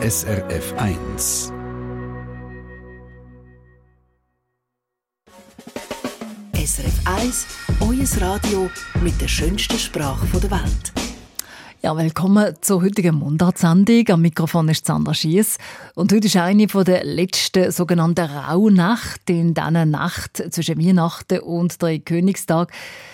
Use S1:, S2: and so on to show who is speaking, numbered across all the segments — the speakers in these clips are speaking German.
S1: SRF 1.
S2: SRF 1, euer Radio mit der schönsten Sprache der Welt.
S3: Ja, willkommen zur heutigen Mundartsendung. Am Mikrofon ist Sandra Schiess. Und heute ist eine der letzten sogenannten Rauhnächte. In dieser Nacht zwischen Weihnachten und drei Königstag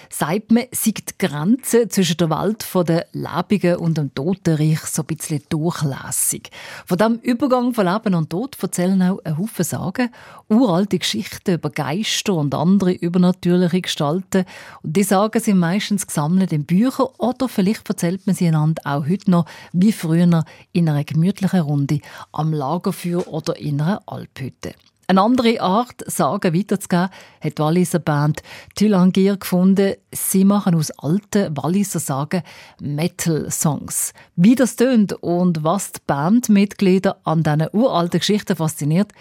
S3: sagt man, sieht die Grenze zwischen der Welt der Lebenden und dem Totenreich so ein bisschen durchlässig. Von diesem Übergang von Leben und Tod erzählen auch ein Haufen Sagen, uralte Geschichten über Geister und andere übernatürliche Gestalten. Und die Sagen sind meistens gesammelt in Büchern oder vielleicht erzählt man sie einander auch heute noch wie früher in einer gemütlichen Runde am Lagerfeuer oder in einer Alphütte. Eine andere Art, Sagen weiterzugeben, hat die Walliser Band Tylangir gefunden. Sie machen aus alten Walliser Sagen Metal-Songs. Wie das tönt und was die Bandmitglieder an diesen uralten Geschichten fasziniert,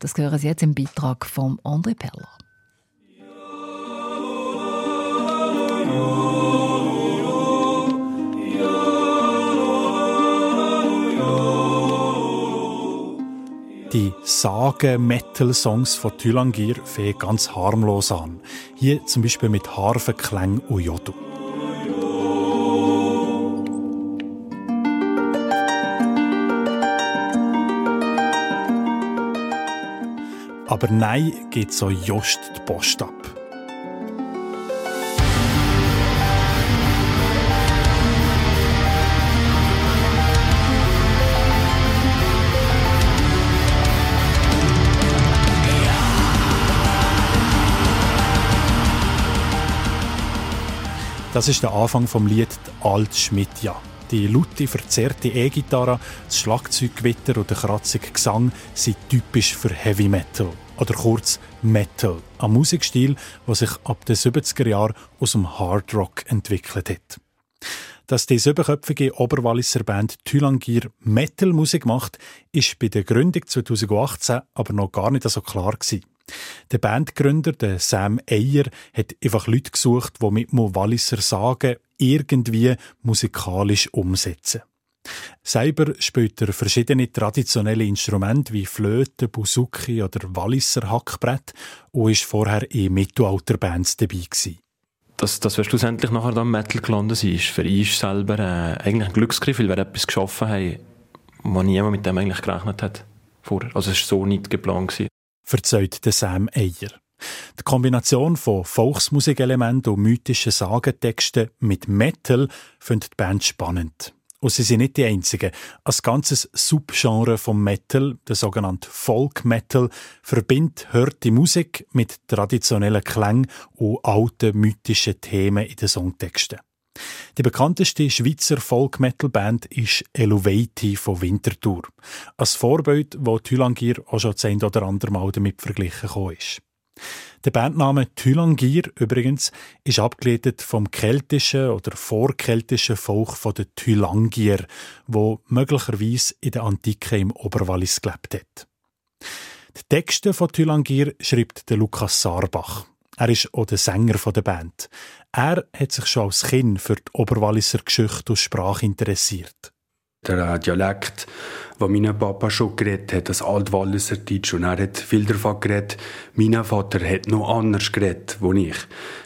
S3: das hören Sie jetzt im Beitrag von André Perler.
S4: Die Sagen-Metal-Songs von Thylangir fangen ganz harmlos an. Hier zum Beispiel mit Harfenklang und Jodu. Aber nein geht so just die Post ab. Das ist der Anfang vom Lied Alt Schmidt ja. Die laute, verzerrte E-Gitarre, das Schlagzeuggewitter und der kratzige Gesang sind typisch für Heavy Metal oder kurz Metal, ein Musikstil, der sich ab den 70er Jahren aus dem Hard Rock entwickelt hat. Dass die siebenköpfige Oberwalliser Band Thylangir Metal-Musik macht, ist bei der Gründung 2018 aber noch gar nicht so klar gewesen. Der Bandgründer, der Sam Eyer, hat einfach Leute gesucht, die mit dem Walliser Sagen irgendwie musikalisch umsetzen. Selber spielt er verschiedene traditionelle Instrumente wie Flöte, Buzuki oder Walliser Hackbrett und ist vorher in Mittelalterbands dabei gewesen.
S5: Dass, dass wir schlussendlich nachher dann Metal gelandet sind, für uns selber äh, eigentlich ein Glücksgriff, weil wir etwas geschaffen haben, wo niemand mit dem eigentlich gerechnet hat. Vorher. Also es war so nicht geplant. Gewesen
S4: verzeiht Sam Eyer. Die Kombination von Volksmusikelementen und mythischen Sagentexten mit Metal findet die Band spannend. Und sie sind nicht die einzigen. Ein ganzes Subgenre vom Metal, der sogenannte Folk Metal, verbindet hörte Musik mit traditionellen Klängen und alten mythischen Themen in den Songtexten. Die bekannteste Schweizer Folk-Metal-Band ist Eluvati von Winterthur. Ein Vorbild, wo Thylangir auch schon ein oder andere Mal damit verglichen ist. Der Bandname Thylangir übrigens ist abgeleitet vom keltischen oder vorkeltischen Volk von den Thylangier, wo möglicherweise in der Antike im Oberwallis gelebt hat. Die Texte von Thylangir schreibt der Lukas Sarbach. Er ist auch der Sänger der Band. Er hat sich schon als Kind für die Oberwalliser Geschichte und Sprache interessiert.
S6: Der äh, Dialekt, den mein Papa schon geredet hat, das Altwalliser Deutsch, und er hat viel davon geredet. Mein Vater hat noch anders geredet, wo ich.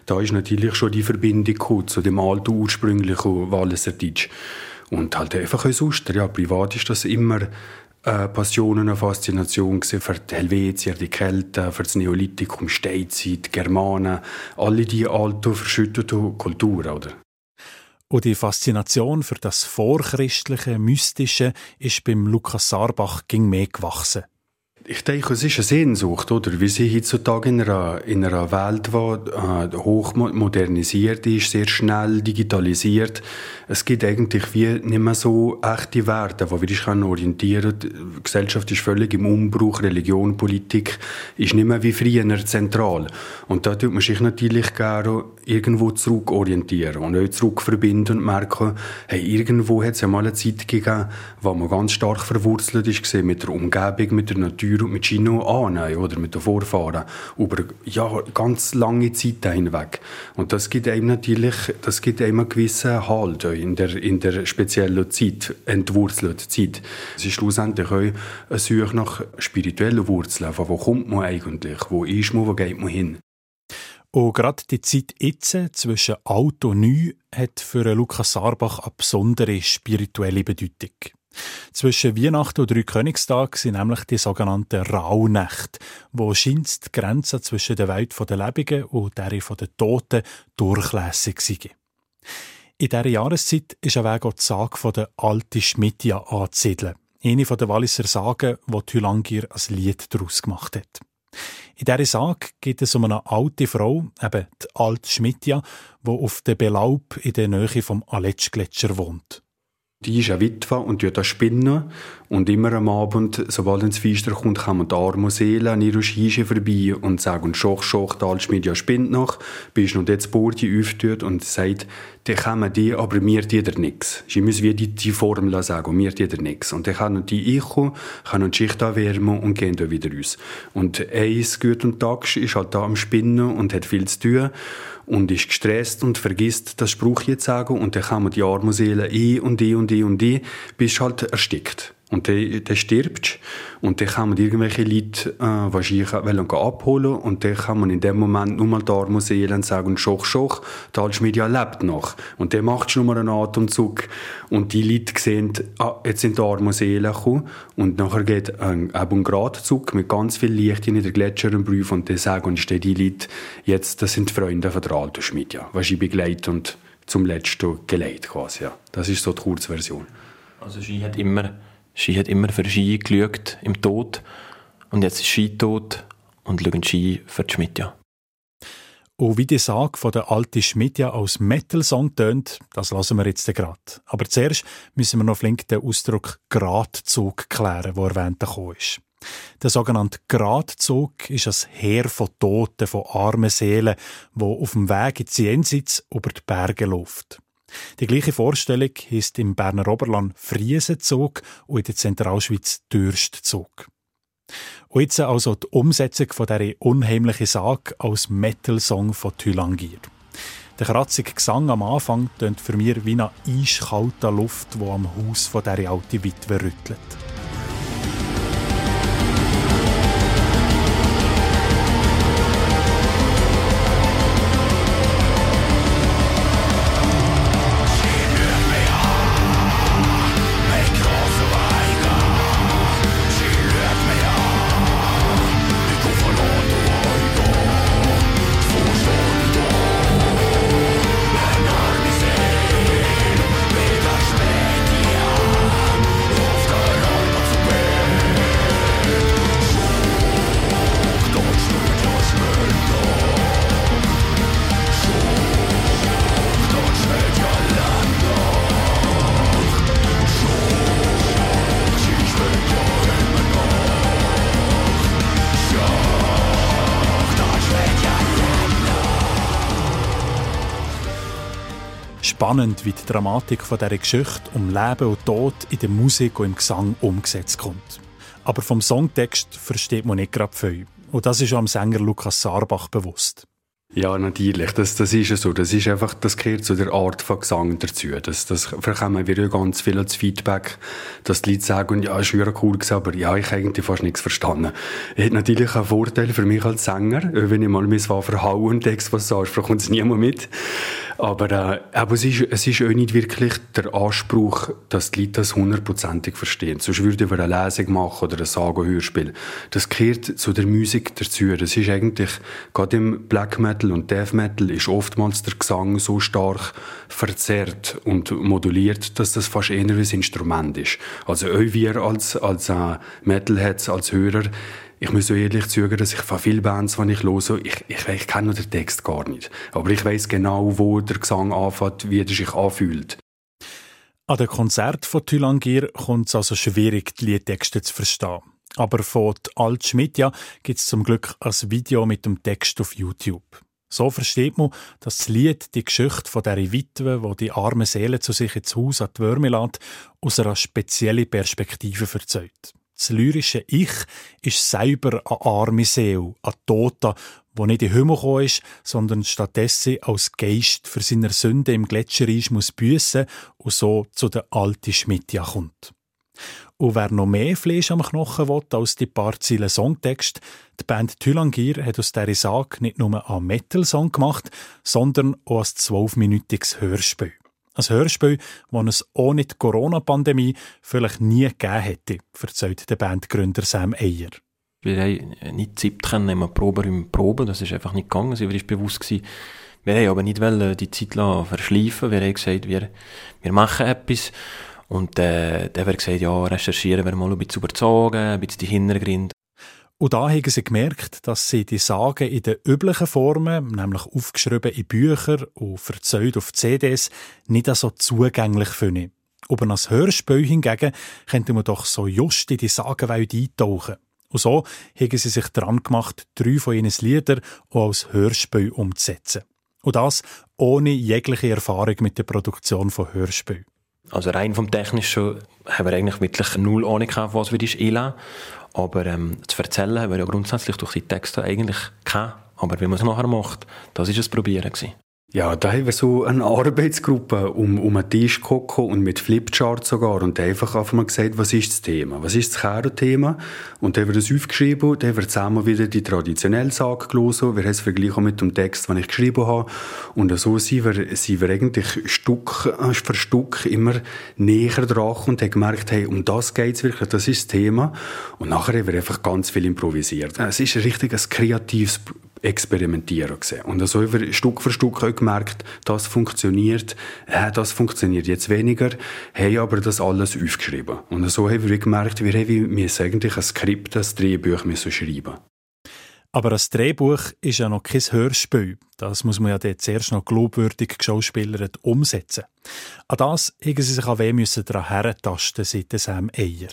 S6: Da ist natürlich schon die Verbindung zu dem alten, ursprünglichen Walliser Deutsch. Und halt einfach sonst, ja, privat ist das immer äh, Passion und eine Faszination für die Helvetier, die Kelten, für das Neolithikum, Steinzeit, Germanen, alle die alten, verschütteten Kulturen, oder?
S4: Und die Faszination für das vorchristliche, mystische ist beim Lukas Sarbach ging mehr gewachsen.
S6: Ich denke, es ist eine Sehnsucht, oder? Wir sind heutzutage in einer, in einer Welt, die äh, hoch modernisiert ist, sehr schnell digitalisiert. Es gibt eigentlich wie nicht mehr so echte Werte, wo wir uns orientieren können. Die Gesellschaft ist völlig im Umbruch, Religion, Politik ist nicht mehr wie früher zentral. Und da tut man sich natürlich gerne irgendwo zurückorientieren und auch zurückverbinden und merken, hey, irgendwo hat es ja mal eine Zeit gegeben, wo man ganz stark verwurzelt ist mit der Umgebung, mit der Natur, früher mit Chino annehmen, oder mit den Vorfahren, über ja, ganz lange Zeit hinweg. Und das gibt einem natürlich, das gibt einem einen gewissen Halt in der, in der speziellen Zeit, entwurzelten Zeit. Es ist schlussendlich auch eine Suche nach spirituellen Wurzeln. Von wo kommt man eigentlich? Wo ist man? Wo geht man hin?
S4: Und gerade die Zeit jetzt zwischen alt und neu hat für Lukas Sarbach eine besondere spirituelle Bedeutung. Zwischen Weihnachten und drei Königstag sind nämlich die sogenannten Rauhnächte, wo scheint die Grenze zwischen der Welt der Lebenden und der der Toten durchlässig sind. In dieser Jahreszeit ist ein Weg auch die Sage der alten Schmidja anzusiedeln. Eine der Walliser Sagen, die Thülangir als Lied daraus gemacht hat. In dieser Sage geht es um eine alte Frau, eben die alte Schmidja, die auf der Belaub in der Nähe vom Aletschgletscher wohnt.
S6: Die ist eine Witwe und tut spinnen. Und immer am Abend, sobald ins Feister kommt, kommen die arme Seelen an ihrer Scheische vorbei und sagen, schoch, schoch, die Altschmiede spinnt noch, bis noch jetzt Borde auftut und sagt, dann kommen die, aber mir die dir nichts. Sie müssen wie die, die Formel sagen, mir die dir nichts. Und dann können die einkommen, können die Schicht erwärmen und gehen dann wieder raus. Und eins gut und Tag ist halt da am Spinnen und hat viel zu tun und ist gestresst und vergisst das Spruch jetzt sagen und dann kann man die arme Seele ein und ein und ein und ein, bis halt erstickt. Und der, der stirbt. Und dann kann man irgendwelche Leute äh, wahrscheinlich abholen. Und dann kann man in dem Moment nur mal da Seelen sagen, schoch, schoch, der Altschmedia lebt noch. Und dann macht schon mal einen Atemzug. Und die Leute sehen, ah, jetzt sind da Seelen gekommen. Und nachher geht ein, ein Gradzug mit ganz viel Licht in den Gletscher und Brief. Und dann sagen die Leute, jetzt, das sind die Freunde von der Altschmedia. Was ich begleite und zum letzten geleitet quasi. Ja. Das ist so die Kurzversion.
S5: Also sie hat immer Sie hat immer für Ski geschaut im Tod und jetzt ist Ski tot und schauen Ski für die Schmidja.
S4: Und wie die Sage von der alten Schmidja als Metal-Song tönt, das lassen wir jetzt gerade. Aber zuerst müssen wir noch flink den Ausdruck Gradzug klären, der erwähnt ist. Der sogenannte Gradzug ist ein Heer von Toten, von armen Seelen, wo auf dem Weg ins Jenseits über die Berge läuft. Die gleiche Vorstellung ist im Berner Oberland Friesenzug und in der Zentralschweiz Dürstzug. Und jetzt also die Umsetzung von dieser unheimlichen Sage als Metal-Song von Thylangir. Der kratzige Gesang am Anfang tönt für mich wie eine eiskalte Luft, die am Haus dieser alten Witwe rüttelt. Spannend, wie die Dramatik von dieser Geschichte um Leben und Tod in der Musik und im Gesang umgesetzt kommt. Aber vom Songtext versteht man nicht gerade viel. Und das ist auch dem Sänger Lukas Sarbach bewusst.
S6: Ja, natürlich. Das, das ist ja so. Das ist einfach, das gehört zu der Art von Gesang dazu. Das, das bekommen wir ja ganz viel als Feedback, dass die Leute sagen, ja, ist wieder cool gewesen, aber ja, ich eigentlich fast nichts verstanden. Hat natürlich einen Vorteil für mich als Sänger. Wenn ich mal mein verhauen und Text was sagst, kommt es niemand mit. Aber, äh, aber es, ist, es ist auch nicht wirklich der Anspruch, dass die Leute das hundertprozentig verstehen. Sonst würden wir eine Lesung machen oder ein Sagen-Hörspiel. Das gehört zu der Musik dazu. Das ist eigentlich, gerade im Black Metal und Death Metal ist oftmals der Gesang so stark verzerrt und moduliert, dass das fast eher ein Instrument ist. Also auch wir als, als äh, Metalheads, als Hörer, ich muss so ehrlich zugeben, dass ich von vielen Bands, die ich höre, ich, ich, ich kenne den Text gar nicht. Aber ich weiß genau, wo der Gesang anfängt, wie er sich anfühlt.
S4: An den Konzert von Thylangir kommt es also schwierig, die Liedtexte zu verstehen. Aber von Alt Schmidt ja gibt es zum Glück ein Video mit dem Text auf YouTube. So versteht man, dass das Lied die Geschichte von dieser Witwe, wo die arme Seele zu sich ins Haus an die Würme lässt, aus einer speziellen Perspektive erzählt. Das lyrische Ich ist selber eine arme Seele, ein Toter, wo nicht in den Himmel gekommen ist, sondern stattdessen als Geist für seine Sünde im Gletschereis muss büssen und so zu der alten Schmidtja kommt. Und wer noch mehr Fleisch am Knochen will als die paar Ziele Songtext, die Band Thylangir hat aus dieser Sage nicht nur einen Metal-Song gemacht, sondern auch ein zwölfminütiges Hörspiel. Ein Hörspiel, das es ohne die Corona-Pandemie vielleicht nie gegeben hätte, erzählt der Bandgründer Sam Eyer.
S5: Wir haben nicht Zeit im Proberäume proben, das ist einfach nicht gegangen, sie war bewusst gewesen. Wir haben aber nicht die Zeit verschleifen Wir haben gesagt, wir, wir machen etwas. Und äh, dann haben gesagt, ja, recherchieren wir mal ein bisschen überzogen, ein bisschen die Hintergründe.
S4: Und da haben sie gemerkt, dass sie die Sagen in den üblichen Formen, nämlich aufgeschrieben in Büchern und verzählt auf CDs, nicht so zugänglich finden. Aber als Hörspiel hingegen könnte man doch so just in die Sagenwelt eintauchen. Und so haben sie sich dran gemacht, drei von ihren Liedern auch als Hörspiel umzusetzen. Und das ohne jegliche Erfahrung mit der Produktion von Hörspielen.
S5: Also rein vom Technischen haben wir eigentlich wirklich null Ahnung gehabt, was wir ist ELA. Aber ähm, zu erzählen haben wir ja grundsätzlich durch die Texte eigentlich keine. Aber wie man es nachher macht, das war das Probieren.
S6: Ja, da haben wir so eine Arbeitsgruppe um, um einen Tisch gekocht und mit Flipchart sogar und einfach einfach mal gesagt, was ist das Thema? Was ist das Kero-Thema? Und dann haben wir das aufgeschrieben, dann haben wir zusammen wieder die traditionelle Sage gelesen, wir haben es verglichen mit dem Text, den ich geschrieben habe und so sind wir, sind wir eigentlich Stück für Stück immer näher dran und haben gemerkt, hey, um das geht es wirklich, das ist das Thema und nachher haben wir einfach ganz viel improvisiert. Es ist richtig ein kreatives experimentieren gesehen. Und so haben wir Stück für Stück auch gemerkt, das funktioniert, äh, das funktioniert jetzt weniger, haben aber das alles aufgeschrieben. Und so haben wir gemerkt, wir müssen eigentlich ein Skript, ein Drehbuch müssen schreiben.
S4: Aber das Drehbuch ist ja noch kein Hörspiel. Das muss man ja dort zuerst noch glaubwürdig geschauspielert umsetzen. An das haben sie sich an wem müssen daran herentasten, seit Sam Eyer.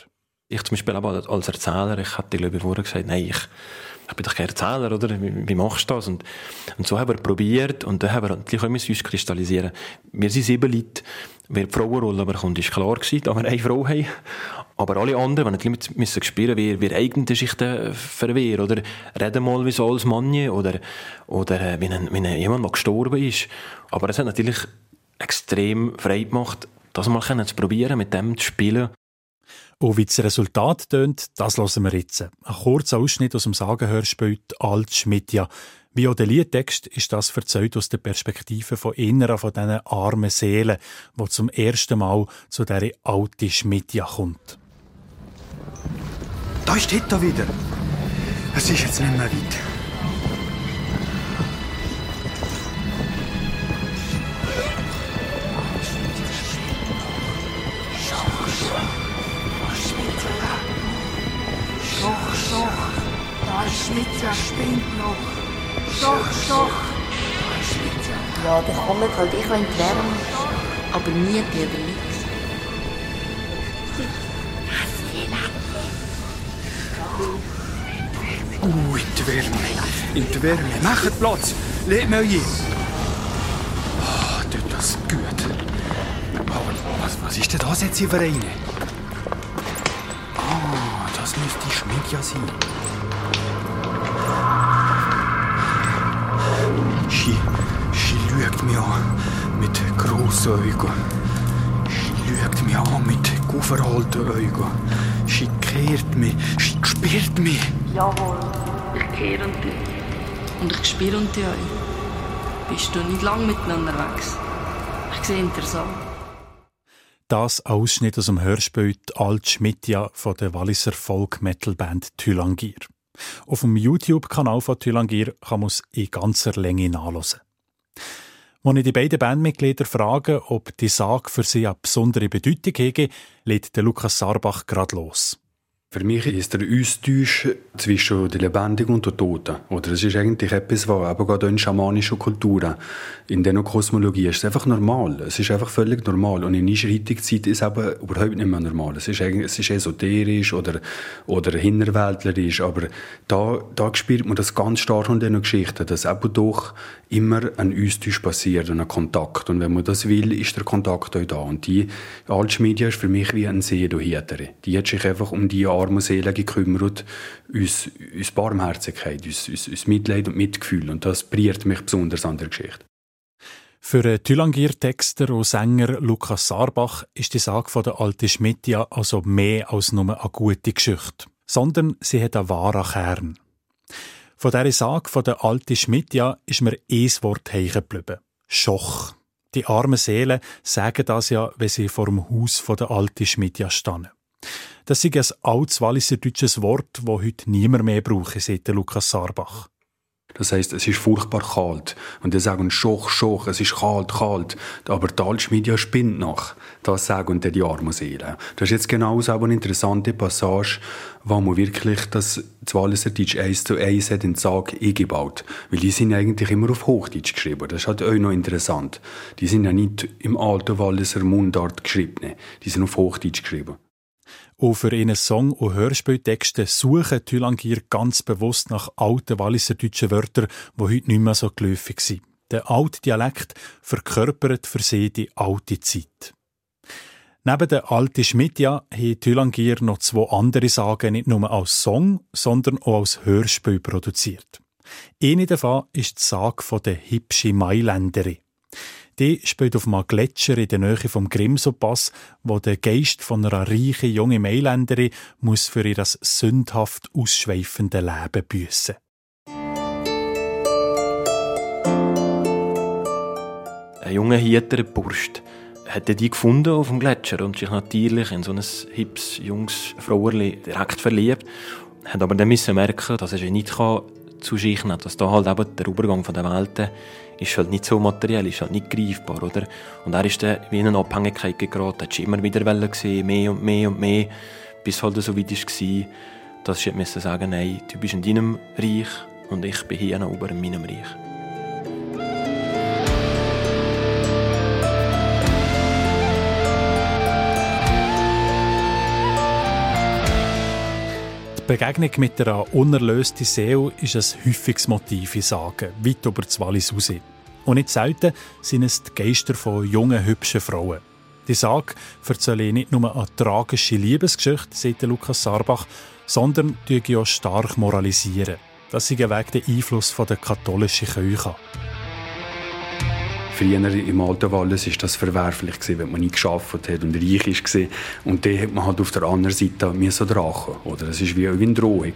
S5: Ich zum Beispiel aber als Erzähler, ich hatte glaube ich vorher gesagt, nein, ich ich bin doch kein Erzähler, oder? Wie, wie machst du das? Und, und so haben wir probiert und dann haben wir natürlich auch uns kristallisieren. Wir sind sieben Leute. Wer die Frauenrolle bekommt, ist klar gewesen, da wir eine Frau haben. Aber alle anderen, wenn nicht müssen spüren, wie, wie eigene Geschichten verwehren, oder reden mal wie so als Mann, oder, oder äh, wie, ein, wie jemand, der gestorben ist. Aber es hat natürlich extrem frei gemacht, das mal zu probieren, mit dem zu spielen.
S4: Und wie das Resultat tönt, das hören wir jetzt. Ein kurzer Ausschnitt aus dem Sagenhörspiel «Alt Schmidja». Wie auch der Liedtext ist das erzählt aus der Perspektive von inneren von diesen armen Seelen, wo zum ersten Mal zu dieser alten Schmidja kommt.
S7: Da steht er wieder. Es ist jetzt nicht mehr weit.
S8: Schmitzer spinnt noch. Doch, doch.
S9: Ja, dann kommt halt ich die Wärme. Aber nie die oder nichts.
S7: Uh, in die Wärme. In die Wärme. Macht Platz. Lebt mir hier. Oh, tut das gut. Aber was, was ist denn das jetzt hier für eine? Ah, das müsste Schmidt ja sein. Sie, sie schaut mich an mit grossen Augen. Sie schaut mich an mit aufverhaltenen Augen. Sie kehrt mich, sie spürt mich.
S9: Jawohl, ich kehre unter dich. Und ich spüre unter euch. Bist du nicht lang miteinander unterwegs? Ich sehe interessant.
S4: Das Ausschnitt aus dem Hörspiel Alt Schmidja von der Walliser Folk-Metal-Band Thylangir. Auf dem YouTube-Kanal von Thylangir kann man es in ganzer Länge nachlesen. Als ich die beiden Bandmitglieder frage, ob die Sage für sie eine besondere Bedeutung hege, lädt Lukas Sarbach gerade los.
S6: Für mich ist der Austausch zwischen der Lebendigen und der Toten. Oder es ist eigentlich etwas, was eben gerade in schamanischen Kulturen, in dieser Kosmologie, ist einfach normal. Es ist einfach völlig normal. Und in heutigen Zeit ist es eben überhaupt nicht mehr normal. Es ist, es ist esoterisch oder, oder hinterwäldlerisch. Aber da, da spürt man das ganz stark in diesen Geschichten, dass eben doch immer ein Austausch passiert, ein Kontakt. Und wenn man das will, ist der Kontakt auch da. Und die Altschmedia ist für mich wie ein Seelenhüter. Die hat sich einfach um die armen Seelen gekümmert, uns, uns Barmherzigkeit, uns, uns, uns Mitleid und Mitgefühl. Und das priert mich besonders an der Geschichte.
S4: Für den Thülangir-Texter und Sänger Lukas Sarbach ist die Sage von der alten Schmidt ja also mehr als nur eine gute Geschichte, sondern sie hat einen wahren Kern. Von dieser Sage von der alten Schmidt ja ist mir ein Wort hängen geblieben. Schoch. Die armen Seelen sagen das ja, wenn sie vor dem Haus von der alten Schmidt ja stehen. Das ist ein altes Walliser deutsches Wort, das heute niemand mehr braucht, sagt Lukas Sarbach.
S6: Das heißt, es ist furchtbar kalt. Und die sagen Schoch, Schoch, es ist kalt, kalt. Aber die Altschmiede spinnt noch. Das sagen die armen Seelen. Das ist jetzt genau so eine interessante Passage, wo man wirklich das Walliserdeutsch eins zu eins hat in Sage eingebaut. Weil die sind eigentlich immer auf Hochdeutsch geschrieben. Das ist halt auch noch interessant. Die sind ja nicht im alten Walliser Mundart geschrieben. Die sind auf Hochdeutsch geschrieben.
S4: Auch für ihren Song- und Hörspieltexte suchen Thülangir ganz bewusst nach alten Walliser deutschen Wörtern, die heute nicht mehr so geläufig sind. Der alte Dialekt verkörpert für sie die alte Zeit. Neben der alten Schmidja haben Thülangir noch zwei andere Sagen nicht nur als Song, sondern auch als Hörspiel produziert. Eine davon ist die Sage der hübschen Mailänderin. Die spielt auf einem Gletscher in der Nähe vom Grimsopass, wo der Geist von einer reichen jungen Mailänderin muss für ihr sündhaft ausschweifende Leben büssen.
S5: Ein junger Hieter, Burst, hat die gefunden auf dem Gletscher und sich natürlich in so ein hips, junges Frauerli direkt verliebt. Hat aber dann müssen merken, dass er sich nicht kann, dass da halt der Übergang von der Welten ist halt nicht so materiell, ist halt nicht greifbar, oder? Und er ist dann wie in eine Abhängigkeit geraten, hat immer wieder gesehen, mehr und mehr und mehr, bis halt so weit war, dass ich musste sagen, nein, du bist in deinem Reich und ich bin hier oben in meinem Reich.
S4: Begegnung mit einer unerlösten Seele ist ein häufiges Motiv in Sagen, weit über das Wallis raus. Und nicht selten sind es die Geister von jungen, hübschen Frauen. Die Sage erzähle nicht nur eine tragische Liebesgeschichte, sagt Lukas Sarbach, sondern auch stark moralisieren. Das sei wegen dem Einfluss der katholischen Kirche.
S6: Früher im alten Wallis war das verwerflich, wenn man nicht geschafft hat und reich war. Und dann hat man halt auf der anderen Seite so drachen. Oder das war wie ein Drohung.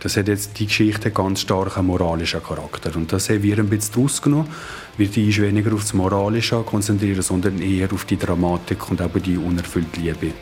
S6: Das hat jetzt die Geschichte ganz stark einen moralischen Charakter. Und das haben wir ein bisschen daraus genommen. Wir uns weniger auf das Moralische konzentrieren, sondern eher auf die Dramatik und eben die unerfüllte Liebe.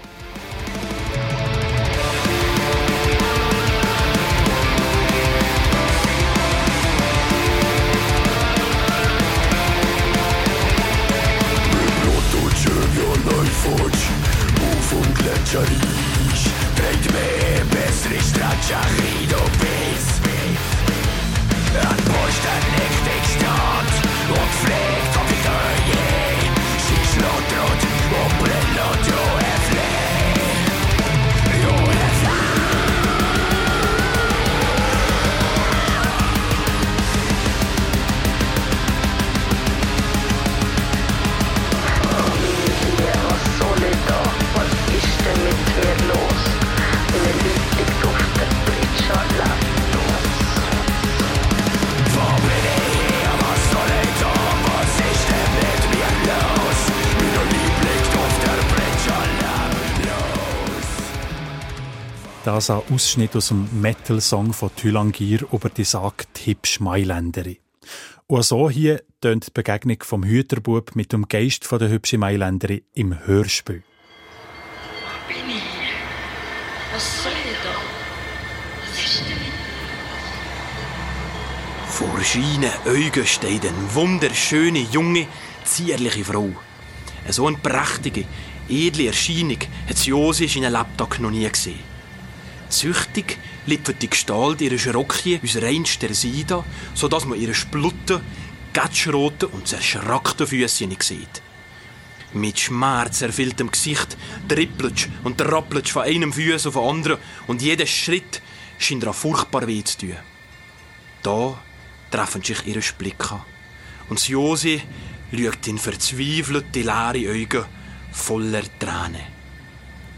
S4: Das ein Ausschnitt aus dem Metal-Song von Thülangir über die sagt hübsch Mailänderin. Und so hier tönt die Begegnung vom Hüterbub mit dem Geist von der hübschen Mailänderin im Hörspiel.
S9: Wo bin ich? Was soll ich da? Was ist denn?
S10: Vor scheinen Augen steht eine wunderschöne, junge, zierliche Frau. So eine prächtige, edle Erscheinung hat sie Josi in einem Laptop noch nie gesehen. Süchtig liefert die Gestalt ihre Schrockie aus reinster Seide, sodass man ihre Splutten, gatschroten und zerschrackten Füße nicht sieht. Mit Schmerz erfülltem Gesicht trippelt und trappelt von einem Fuß auf den anderen und jeder Schritt scheint ihr furchtbar weh zu tun. Da treffen sich ihre Blicke und Josi schaut in verzweifelte, leere Augen voller Tränen.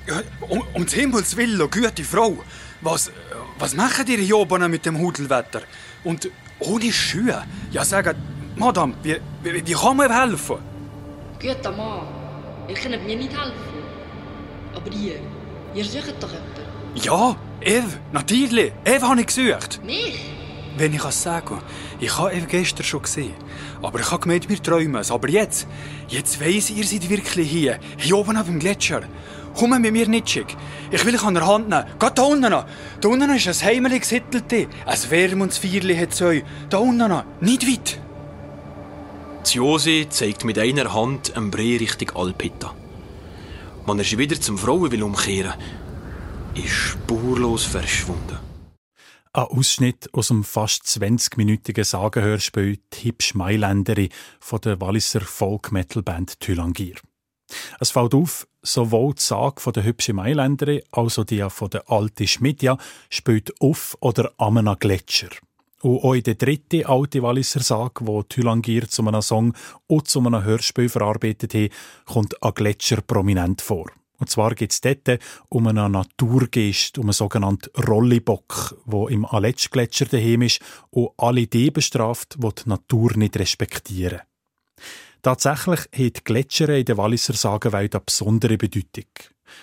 S7: Ja, um, um Himmels Willen, gute Frau. Was, was machen ihr hier oben mit dem Hudelwetter? Und ohne Schuhe? Ja, sagen, Madame, wie, wie, wie kann man helfen?
S9: Guter Mann, ihr könnt mir nicht helfen. Aber ihr, ihr sucht doch jemanden.
S7: Ja, Eve, natürlich. Eve habe ich gesucht.
S9: Mich?
S7: Wenn ich es sagen ich habe Eve gestern schon gesehen. Aber ich habe gemeint, wir träumen es. Aber jetzt, jetzt weiss ich, ihr seid wirklich hier. Hier oben auf dem Gletscher. Komm mit mir nicht schick. Ich will dich an der Hand nehmen. Geh da unten an. Da unten ist ein heimeliges Hittelte. Ein Wärmundsfeierli hat es Da unten an. Nicht weit.
S10: Jose zeigt mit einer Hand einen Brei Richtung Alpita. Man er wieder zum Frauen will umkehren, ist spurlos verschwunden.
S4: Ein Ausschnitt aus dem fast 20-minütigen Sagenhörspiel «Die hübsche Mailänderin» von der Walliser Folk-Metal-Band Thylangir. Es fällt auf, sowohl die Sage der hübschen Mailänderin als auch die von der alten Schmidja spielt auf oder am Gletscher. Und auch in der dritten alte Walliser Sage, wo Thylangir zu einem Song und zu einem Hörspiel verarbeitet hat, kommt ein Gletscher prominent vor. Und zwar geht es dort um einen Naturgeist, um einen sogenannten Rollibock, wo im Aletschgletscher daheim ist und alle die bestraft, die die Natur nicht respektieren. Tatsächlich hat Gletscher in der Walliser Sagenwelt eine besondere Bedeutung.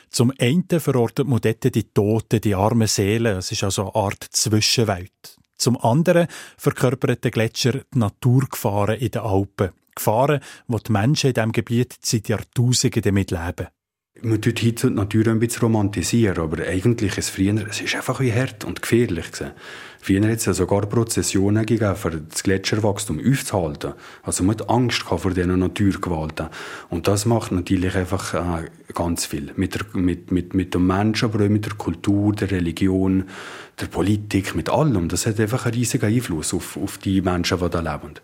S4: Zum einen verortet man dort die Toten, die armen Seelen, es ist also eine Art Zwischenwelt. Zum anderen verkörpert der Gletscher die Naturgefahren in den Alpen. Gefahren, die die Menschen in diesem Gebiet seit Jahrtausenden damit leben.
S6: Man tut heute die Natur ein bisschen romantisieren, aber eigentlich ist es früher, es ist einfach wie hart und gefährlich gewesen. Früher hat es sogar Prozessionen gegeben, für das Gletscherwachstum aufzuhalten. Also man hat Angst vor diesen Naturgewalten. Und das macht natürlich einfach äh, ganz viel. Mit, der, mit, mit, mit dem Menschen, aber auch mit der Kultur, der Religion, der Politik, mit allem. Das hat einfach einen riesigen Einfluss auf, auf die Menschen, die da leben.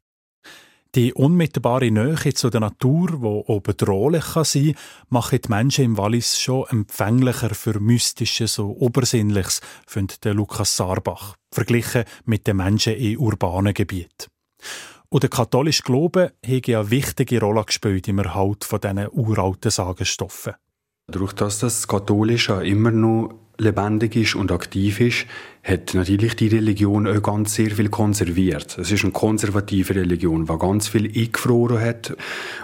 S4: Die unmittelbare Nähe zu der Natur, die auch bedrohlich kann sein kann, macht die Menschen im Wallis schon empfänglicher für Mystisches und Obersinnliches, findet Lukas Sarbach, verglichen mit den Menschen in urbanen Gebieten. Und der katholische Glaube hat eine wichtige Rolle gespielt im Erhalt von diesen uralten Sagenstoffen.
S6: Dadurch, dass das Katholische immer noch lebendig ist und aktiv ist, hat natürlich die Religion auch ganz sehr viel konserviert. Es ist eine konservative Religion, die ganz viel eingefroren hat,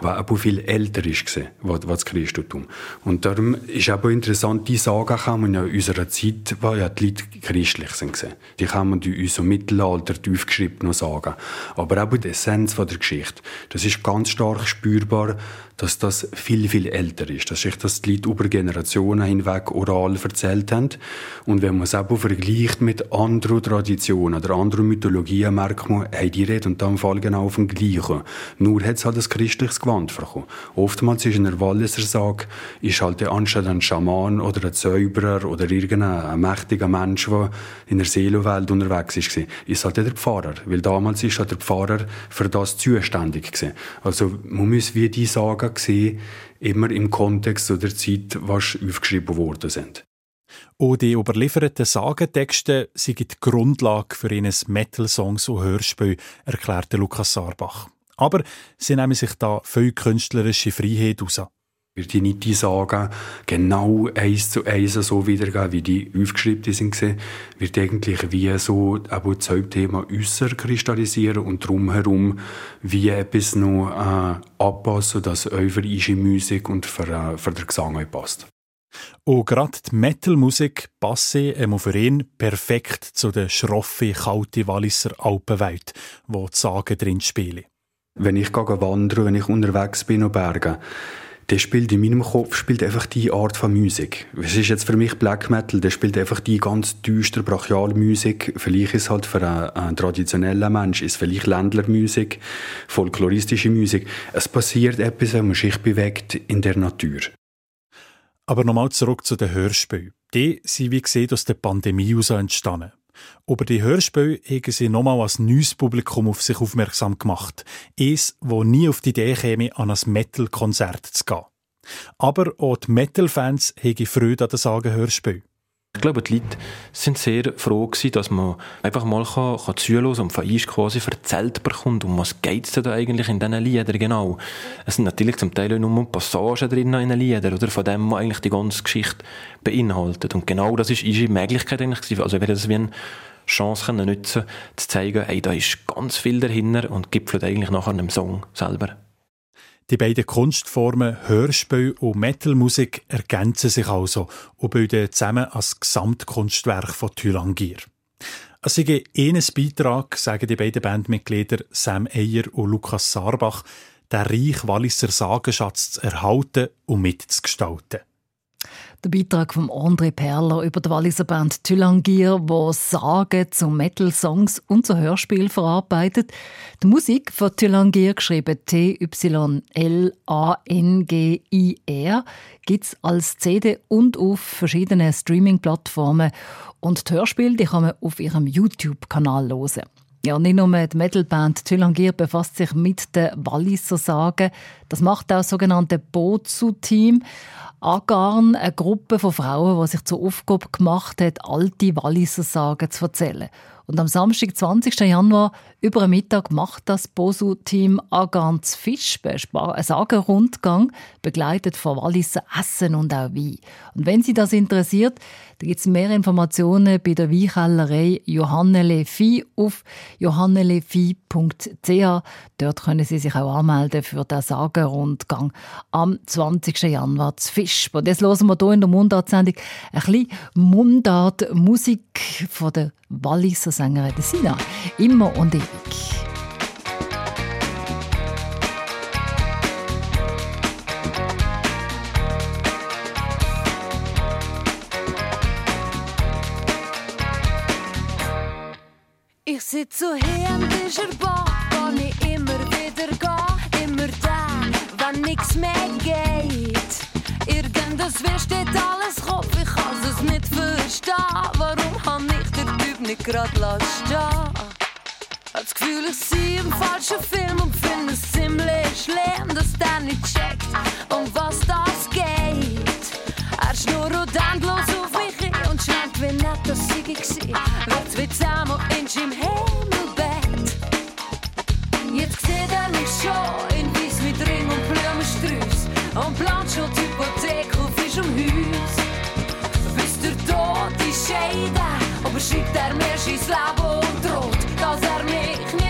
S6: die aber viel älter ist gewesen, was das Christentum. Und darum ist aber interessant, die Sagen kommen ja in unserer Zeit, wo ja die Leute christlich gewesen. Die kommen in unserem Mittelalter aufgeschrieben noch sagen. Aber auch die Essenz der Geschichte, das ist ganz stark spürbar, dass das viel, viel älter ist. Das ist, dass die Leute über Generationen hinweg oral erzählt haben. Und wenn man es aber vergleicht mit anderen Traditionen oder anderen Mythologien, merkt man, hey, die reden dann Fall genau vom Gleichen. Nur hat es halt ein christliches Gewand bekommen. Oftmals ist in der Walliser Sage, ist halt der anstatt ein Schaman oder ein Zauberer oder irgendein mächtiger Mensch, der in der Seelenwelt unterwegs ist, ist halt der Pfarrer. Weil damals ist halt der Pfarrer für das zuständig gewesen. Also man muss wie die Sagen sehen, immer im Kontext der Zeit, was aufgeschrieben worden sind.
S4: Und die überlieferten Sagentexte sind die Grundlage für ihre Metal-Songs und Hörspiele, erklärte Lukas Sarbach. Aber sie nehmen sich da viel künstlerische Freiheit raus.
S6: Wird die nicht die Sagen genau eins zu eins so wiedergeben, wie die aufgeschrieben sind, wird eigentlich wie so aber das Hauptthema äußer kristallisieren und drumherum wie etwas noch äh, anpassen, dass auch für Musik und für, äh, für den Gesang passt.
S4: Und gerade die Metal-Musik passt ähm, für ihn perfekt zu der schroffen, kalten Walliser Alpenwelt, wo die Sagen drin spielen.
S6: Wenn ich wandere, wenn ich unterwegs bin auf Bergen, dann spielt in meinem Kopf spielt einfach die Art von Musik. Es ist jetzt für mich Black Metal, der spielt einfach die ganz düstere, brachiale Musik. Vielleicht ist halt für einen, einen traditionellen Mensch, ist vielleicht Ländlermusik, folkloristische Musik. Es passiert etwas, wenn man sich bewegt in der Natur.
S4: Aber nochmal zurück zu den Hörspielen. Die sind, wie gesagt, aus der Pandemie heraus entstanden. Über die Hörspiele haben sie nochmal als neues Publikum auf sich aufmerksam gemacht. Eins, wo nie auf die Idee käme, an ein Metal-Konzert zu gehen. Aber auch die Metal-Fans haben Freude an den Sagen-Hörspielen.
S5: Glaube, die Leute sind sehr froh gewesen, dass man einfach mal kann, kann zuhören und von uns quasi erzählt bekommt, um was geht es da eigentlich in diesen Liedern genau. Es sind natürlich zum Teil nur Passagen drin in den Liedern, oder? Von dem man eigentlich die ganze Geschichte beinhaltet. Und genau das ist unsere Möglichkeit eigentlich gewesen. Also wir das wie eine Chance können nutzen, zu zeigen, hey, da ist ganz viel dahinter und gipfelt eigentlich nachher einem Song selber.
S4: Die beiden Kunstformen Hörspiel und Metalmusik ergänzen sich also und bilden zusammen als Gesamtkunstwerk von Thylangir. Es sei eines Beitrag, sagen die beiden Bandmitglieder Sam Eyer und Lukas Sarbach, den reich Walliser Sagenschatz zu erhalten und mitzugestalten.
S3: Der Beitrag von André Perler über die Walliser Band Thylangir, wo Sagen zu Metal-Songs und zu Hörspielen verarbeitet. Die Musik von Thylangir, geschrieben T-Y-L-A-N-G-I-R, gibt es als CD und auf verschiedenen Streaming-Plattformen. Und die Hörspiele die kann man auf ihrem YouTube-Kanal hören. Ja, nicht nur die Metalband Thylangir befasst sich mit den Walliser Sagen. Das macht auch das sogenannte Bozu-Team. Agarn, eine Gruppe von Frauen, die sich zur Aufgabe gemacht hat, alte Walliser Sagen zu erzählen. Und am Samstag, 20. Januar, über Mittag, macht das Bosu-Team Agans Fisch einen Sagenrundgang, begleitet von Walliser Essen und auch Wein. Und wenn Sie das interessiert, da gibt es mehr Informationen bei der Weinkellerei Johannele Vieh auf johannelevieh.ch. Dort können Sie sich auch anmelden für den Sagenrundgang am 20. Januar zu Fisch. Und jetzt hören wir hier in der Mundart-Sendung ein bisschen Mundart-Musik von der Walliser Sängerin Sina. Immer und ewig.
S11: Ich sitze so hier am Bar, wo ich immer wieder gehe, immer dann, wenn nichts mehr geht. Irgendwas steht alles Kopf, ich kann es nicht verstehen, warum han ich nicht grad stehen? Das Gefühl, ich sehe im falschen Film und finde es ziemlich schlimm, dass der nicht checkt, um was das geht. Er schnurrt endlos auf mich hin und schmeckt wie nett das ich war. Wird wie zusammen in im Himmelbett. Jetzt sieht er mich schon in Weiss mit Ring und Blumensträuß und plant schon die Hypothek auf Scheide, aber schreibt er mir sein Leben und droht, dass er mich nie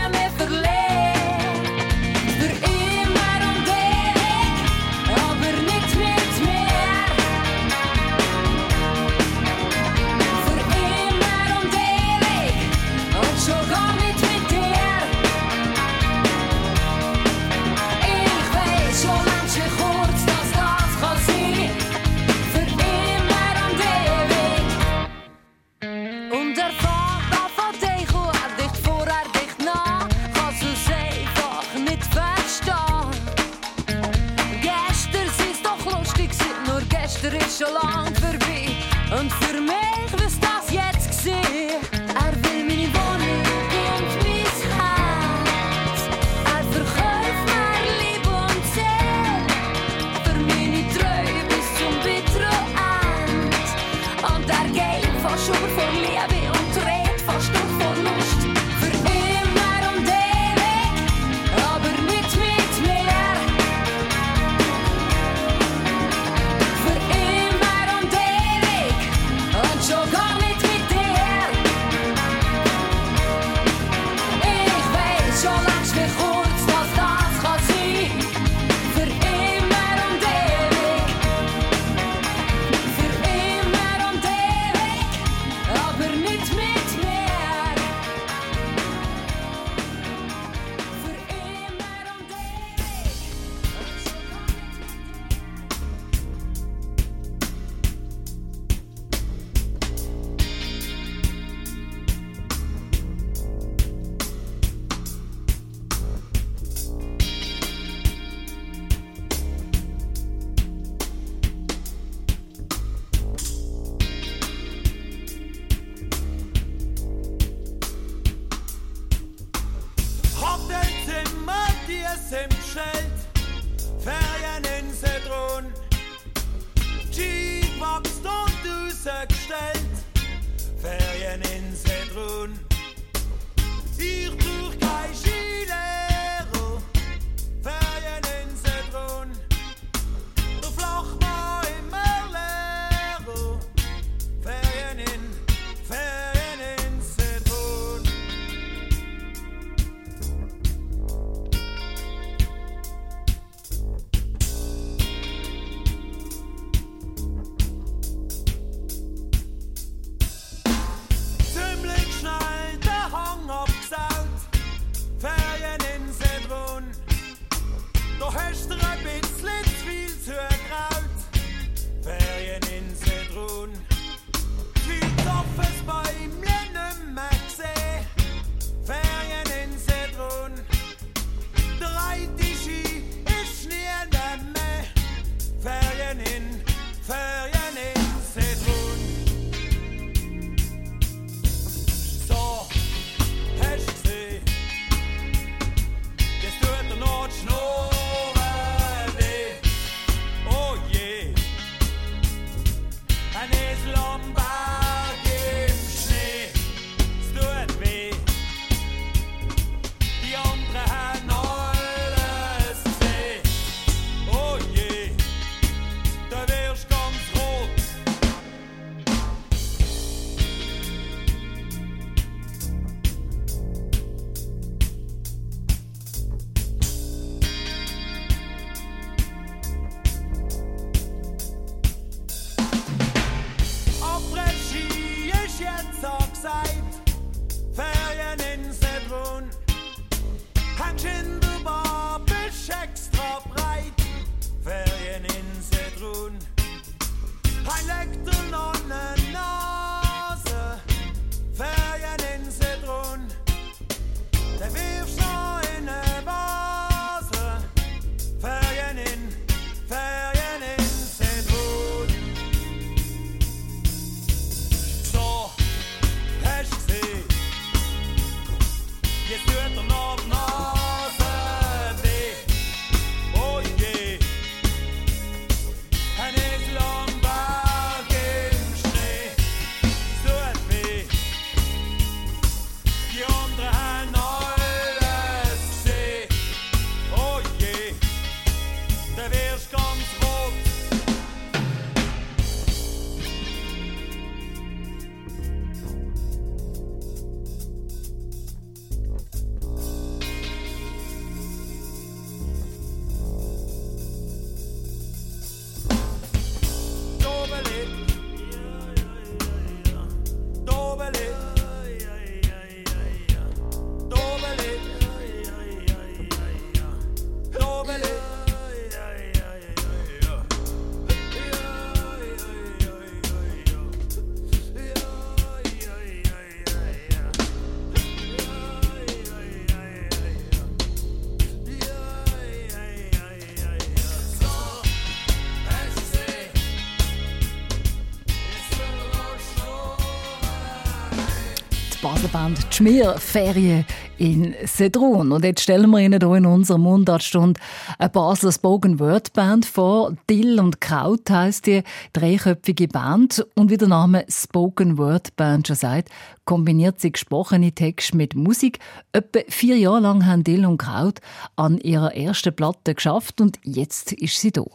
S3: Band die Schmier Ferien in Sedrun. Und jetzt stellen wir Ihnen hier in unserer Mundartstunde eine Basler Spoken Word Band vor. Dill und Kraut heisst die dreiköpfige Band. Und wie der Name Spoken Word Band schon sagt, kombiniert sie gesprochene Texte mit Musik. Etwa vier Jahre lang haben Dill und Kraut an ihrer ersten Platte geschafft und jetzt ist sie da.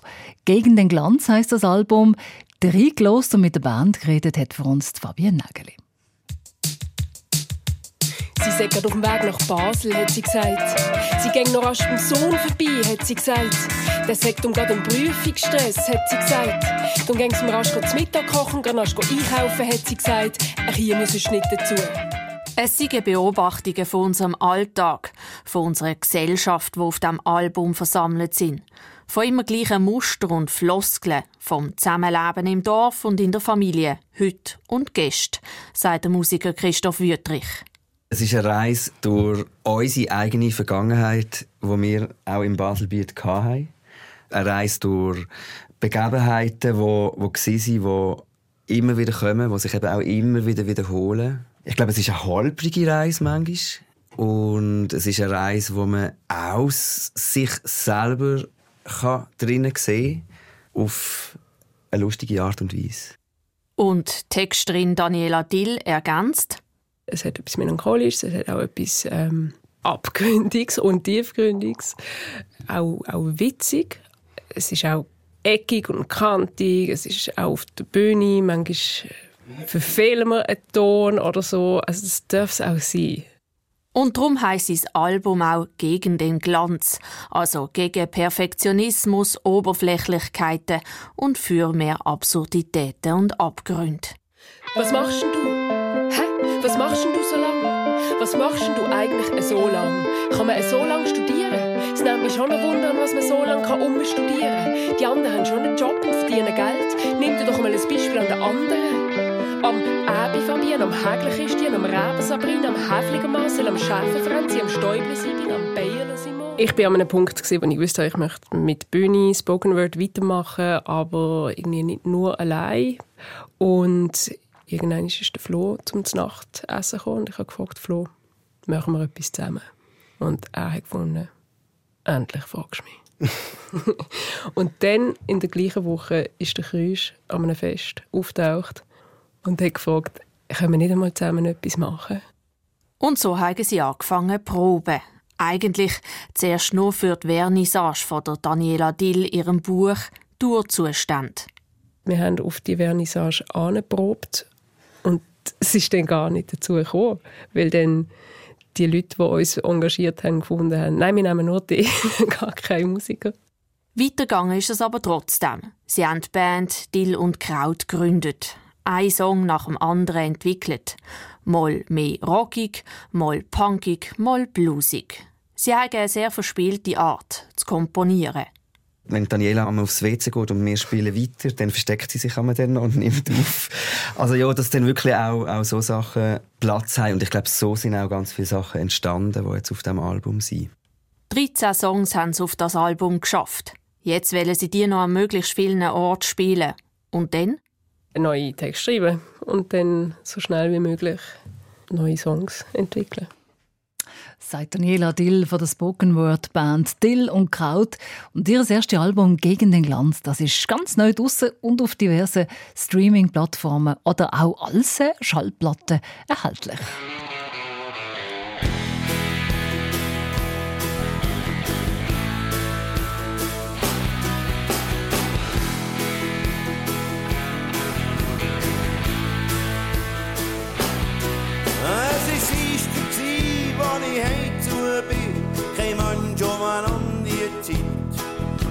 S3: Gegen den Glanz heißt das Album. Drei Kloster mit der Band geredet hat für uns die Fabienne Nägeli.
S12: Sie sei gerade auf dem Weg nach Basel, hat sie gesagt. Sie ging noch rasch beim Sohn vorbei, hat sie gesagt. Der sagt um gerade einen Prüfungsstress, hat sie gesagt. Dann ging sie mir rasch zu Mittag kochen, gerade rasch einkaufen, hat sie gesagt. Er hier müssen nicht dazu.
S13: Es sind Beobachtungen von unserem Alltag, von unserer Gesellschaft, die auf dem Album versammelt sind. Von immer gleichen Muster und Floskeln, vom Zusammenleben im Dorf und in der Familie, heute und gest, sagt der Musiker Christoph Wüttrich.
S14: Es ist eine Reise durch unsere eigene Vergangenheit, die wir auch im Baselbiet hatten. Eine Reise durch Begebenheiten, die, die waren, die immer wieder kommen, die sich eben auch immer wieder wiederholen. Ich glaube, es ist eine holprige Reise manchmal. Und es ist eine Reise, wo man auch sich selber kann drinnen sehen kann, auf eine lustige Art und Weise.
S13: Und Texterin Daniela Dill ergänzt.
S12: Es hat etwas Melancholisches, es hat auch etwas ähm, Abgründiges und Tiefgründiges. Auch, auch witzig. Es ist auch eckig und kantig. Es ist auch auf der Bühne. Manchmal verfehlen wir einen Ton oder so. Also das darf es auch sein.
S13: Und darum heisst das Album auch «Gegen den Glanz», also gegen Perfektionismus, Oberflächlichkeiten und für mehr Absurditäten und Abgründe.
S12: Was machst du? Hä? Was machst denn du so lange? Was machst denn du eigentlich so lange? Kann man so lange studieren? Es nimmt mich schon ein Wunder, was man so lange kann umstudieren kann. Die anderen haben schon einen Job und verdienen Geld. Nimm dir doch mal ein Beispiel an den anderen. Am Äbi Fabian, am Hägler Christian, am Reben Sabrina, am Häfliger Marcel, am Schäfer Franzi, am Stäubli Sibyl, am Bayerle Simon. Ich war an einem Punkt, wo ich wusste, ich möchte mit Bühne, Spoken Word weitermachen, aber irgendwie nicht nur allein. Und irgendwann ist der Flo zum Nachtessen gekommen und ich habe gefragt, Flo, machen wir etwas zusammen? Und er hat gefunden, endlich fragst du mich. und dann, in der gleichen Woche, ist der Krüsch an einem Fest auftaucht und hat gefragt, können wir nicht einmal zusammen etwas machen?
S13: Und so haben sie angefangen zu proben. Eigentlich zuerst nur für die Vernissage von der Daniela Dill ihrem Buch «Durzustand».
S12: Wir haben auf die Vernissage angeprobt und es ist dann gar nicht dazu gekommen, weil dann die Leute, die uns engagiert haben, gefunden haben, nein, wir nehmen nur die, gar keine Musiker.
S13: Weitergegangen ist es aber trotzdem. Sie haben die Band Dill und Kraut gegründet. Ein Song nach dem anderen entwickelt. Mal mehr rockig, mal punkig, mal bluesig. Sie haben eine sehr verspielte Art zu komponieren.
S14: Wenn Daniela einmal aufs WC geht und wir spielen weiter, dann versteckt sie sich einmal dann und nimmt auf. Also ja, dass dann wirklich auch, auch so Sachen Platz haben. Und ich glaube, so sind auch ganz viele Sachen entstanden, die jetzt auf diesem Album sind.
S13: 13 Songs haben sie auf das Album geschafft. Jetzt wollen sie die noch an möglichst vielen Orten spielen. Und dann?
S12: Einen neuen Text schreiben und dann so schnell wie möglich neue Songs entwickeln.
S3: Sagt Daniela Dill von der Spoken Word Band Dill und Kraut. Und ihr erstes Album Gegen den Glanz, das ist ganz neu draussen und auf diversen Streaming-Plattformen oder auch als Schallplatte erhältlich.
S15: Um an die Zeit.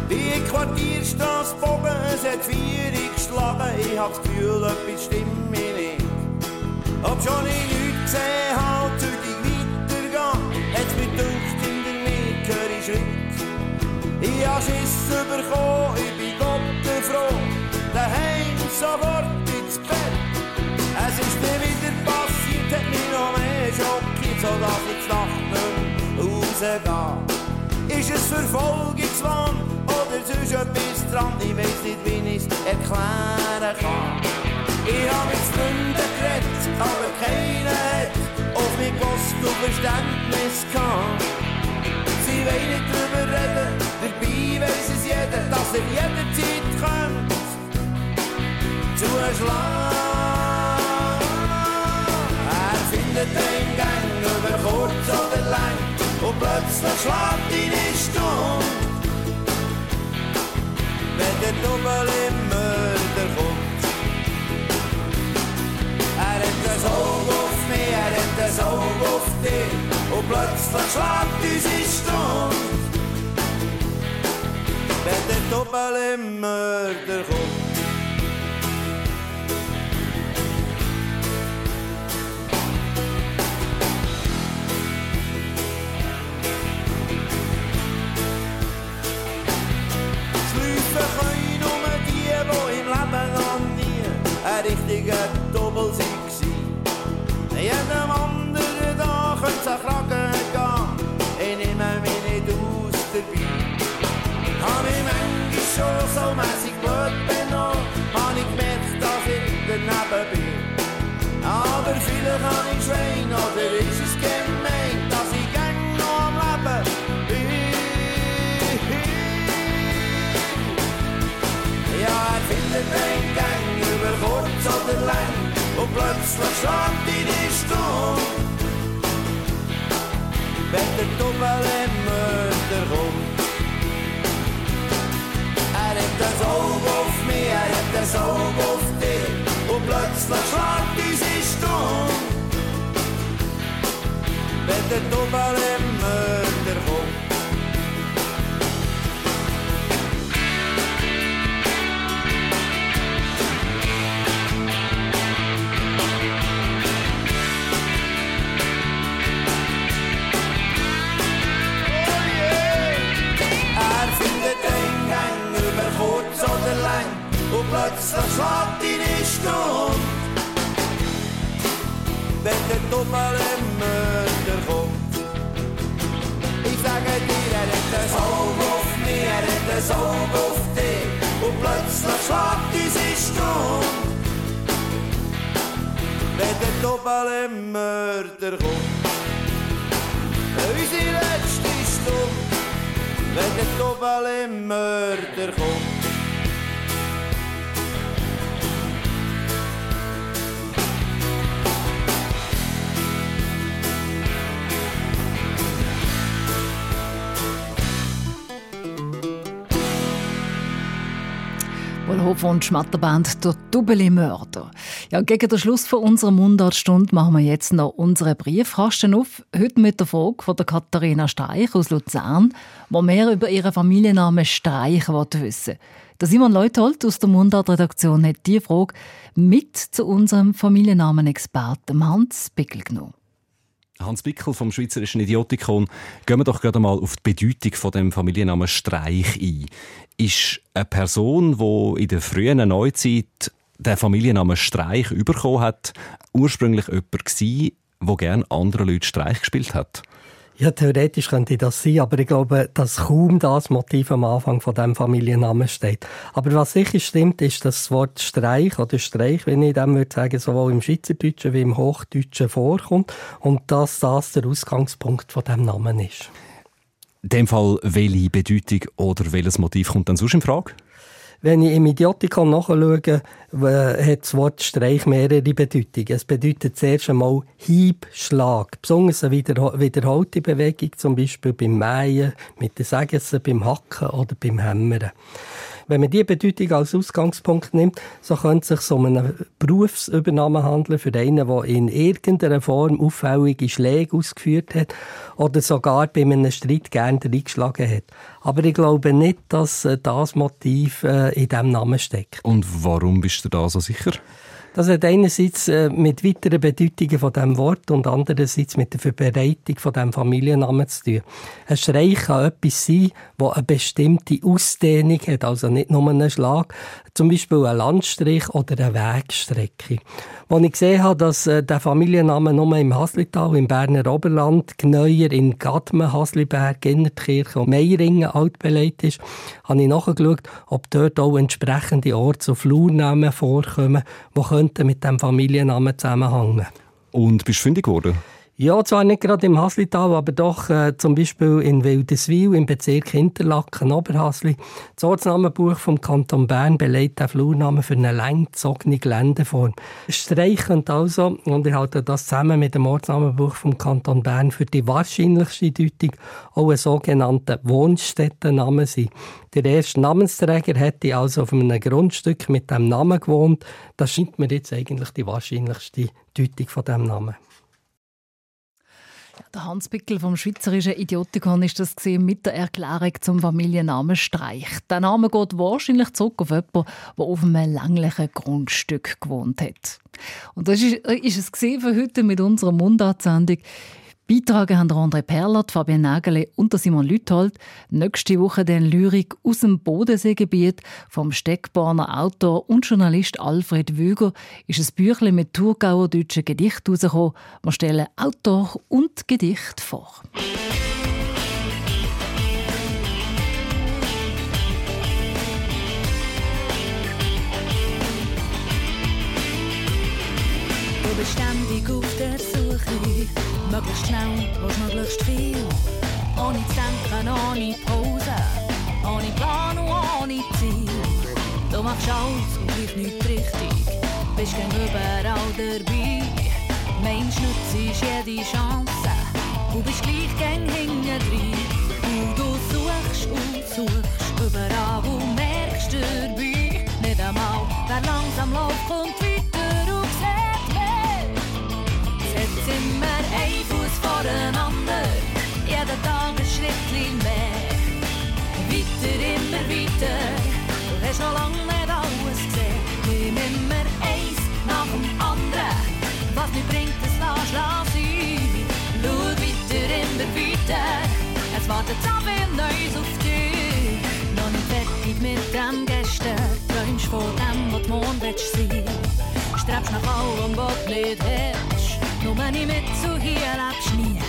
S15: Die Quartierstrasse Bogen, es hat vier geschlagen. Ich hab das Gefühl, etwas stimmt mir nicht. Ob schon ich nichts gesehen hab, sollte ich weitergehen. Hat's mir gedacht, hinter mir höre ich Schritt. Ich hab Schiss bekommen, ich bin Gott froh. Daheim sofort ins Bett. Es ist mir wieder passiert, hat mich noch mehr schockiert, so dass ich die Nacht nicht rausgehe. Ist es Verfolgungswahn oder sonst etwas dran? Ich weiss nicht, wie ich es erklären kann. Ich hab mit Freunden geredet, aber keiner hat auf Kost und Verständnis gehabt. Sie wollen nicht drüber reden, dabei weiss es jeder, dass er jederzeit könnte zuschlagen. Er findet den Gang über kurz oder lang und plötzlich schlägt ihn Stunde. Wenn der Double im Mörder kommt. Er hat das Auge auf mich, er hat das Auge auf dich und plötzlich schlägt unsere Stunde. Wenn der Double im Mörder kommt. Ein richtiger Doppel waren. Jedem anderen da könnte es an Kragen gehen. Ich nehme mich nicht aus dabei. Hab mich manchmal schon so mässig blöd benommen. Hab ich gemerkt, dass ich daneben bin. Aber vielleicht habe ich Schwein oder ist es gemein, plötzlich schlägt deine Stunde. Wenn der im Mörder kommt. Er hat das Auge auf mich, er hat das Auge auf dich und plötzlich schlägt unsere Stunde. Wenn der im Mörder plötzlich schlägt deine Stunde. Wenn der im Mörder kommt. Ich sage dir, er hat das Auge auf mich, er hat das Auge auf dich und plötzlich schlägt unsere Stunde. Wenn der im Mörder kommt. Unsere letzte Stunde wenn der im Mörder kommt.
S3: Wohlhof und Schmatterband «Der Double Mörder». Ja, gegen den Schluss von unserer Mundartstunde machen wir jetzt noch unseren Briefkasten auf. Heute mit der Frage von der Katharina Streich aus Luzern, wo mehr über ihren Familiennamen Streich wissen will. Der Simon Leuthold aus der Mundart-Redaktion hat diese Frage mit zu unserem Familiennamenexperten Hans Bickel genommen.
S16: Hans Bickel vom Schweizerischen Idiotikon, gehen wir doch gerade mal auf die Bedeutung von dem Familiennamen Streich ein. Ist eine Person, die in der frühen Neuzeit den Familiennamen Streich bekommen hat, ursprünglich jemand gewesen, der gerne anderen Leuten Streich gespielt hat?
S17: Ja, theoretisch könnte das sein, aber ich glaube, dass kaum das Motiv am Anfang von dem Familiennamen steht. Aber was sicher stimmt, ist, dass das Wort Streich oder Streich, wenn ich dem würde sagen, sowohl im Schweizerdeutschen wie im Hochdeutschen vorkommt und dass das der Ausgangspunkt von dem Namen ist.
S16: In dem Fall, welche Bedeutung oder welches Motiv kommt dann sonst in Frage?
S17: Wenn ich im Idiotikon nachschaue, hat das Wort Streich mehrere Bedeutungen. Es bedeutet zuerst einmal Hieb, Schlag. Besonders eine wiederholte Bewegung, zum Beispiel beim Mähen, mit den Sägessen, beim Hacken oder beim Hämmern. Wenn man diese Bedeutung als Ausgangspunkt nimmt, so könnte es sich um eine Berufsübernahme handeln für einen, der in irgendeiner Form auffällige Schläge ausgeführt hat oder sogar bei einem Streit gerne reingeschlagen hat. Aber ich glaube nicht, dass äh, das Motiv äh, in diesem Namen steckt.
S16: Und warum bist du da so sicher?
S17: Das hat einerseits äh, mit weiteren Bedeutungen von dem Wort und andererseits mit der Verbreitung von dem Familiennamen zu tun. Ein Streich kann etwas sein, wo eine bestimmte Ausdehnung hat, also nicht nur einen Schlag, zum Beispiel ein Landstrich oder eine Wegstrecke. Als ich gesehen habe, dass äh, der Familienname nur im Haslital, im Berner Oberland, genauer in Gadmen, Hasliberg, Innertkirche und Meiringen altbelegt ist, habe ich nachgeschaut, ob dort auch entsprechende Orte- und Flurnamen vorkommen, die könnten mit dem Familiennamen zusammenhängen.
S16: Und bist du fündig geworden?
S17: Ja, zwar nicht gerade im Haslital, aber doch äh, zum Beispiel in Wildeswil im Bezirk Hinterlaken, Oberhasli. Das Ortsnamenbuch vom Kanton Bern belegt den Flurnamen für eine langgezogene Geländeform. Streich könnte also, und ich halte das zusammen mit dem Ortsnamenbuch vom Kanton Bern für die wahrscheinlichste Deutung, auch ein sogenannter Wohnstättenname sein. Der erste Namensträger hätte also auf einem Grundstück mit dem Namen gewohnt. Das scheint mir jetzt eigentlich die wahrscheinlichste Deutung von dem Namen.
S3: Der Hans Pickel vom Schweizerischen Idiotikon ist das mit der Erklärung zum Familiennamen Streich. Der Name geht wahrscheinlich zurück auf jemanden, der auf einem länglichen Grundstück gewohnt hat. Und das ist, ist es für heute mit unserer Mundartsendung. Beitragen haben André Perlert, Fabian Nagele und Simon Lüthold. Nächste Woche dann Lyrik aus dem Bodenseegebiet vom Steckborner Autor und Journalist Alfred Wüger ist ein Büchlein mit Thurgauer deutschen Gedichten herausgekommen. Wir stellen Autor und Gedicht vor.
S11: Du bist ständig auf der Möglichst schnell, willst möglichst viel. Ohne zu denken, ohne Pause. Ohne Plan und ohne Ziel. Du machst alles und gleich nicht richtig. Bist gern überall dabei. Meinst, nutzt jede Chance. Du bist gleich gern hinten drin. Und du suchst und suchst überall und merkst dabei. Nicht einmal, wer langsam läuft, kommt weiter Immer ein Fuß voreinander, jeden Tag ein Schritt mehr. Weiter, immer weiter, du hast noch lange nicht alles gesehen. Nimm immer eins nach dem anderen, was nicht bringt, das lass, lass sein. Schau weiter, immer weiter, es wartet so viel Neues auf dich. Noch nicht fertig mit dem gestern, träumst von dem, was du morgen willst sein. Strebst nach allem, was nicht hast, nur nicht mit zu hier lebst nie.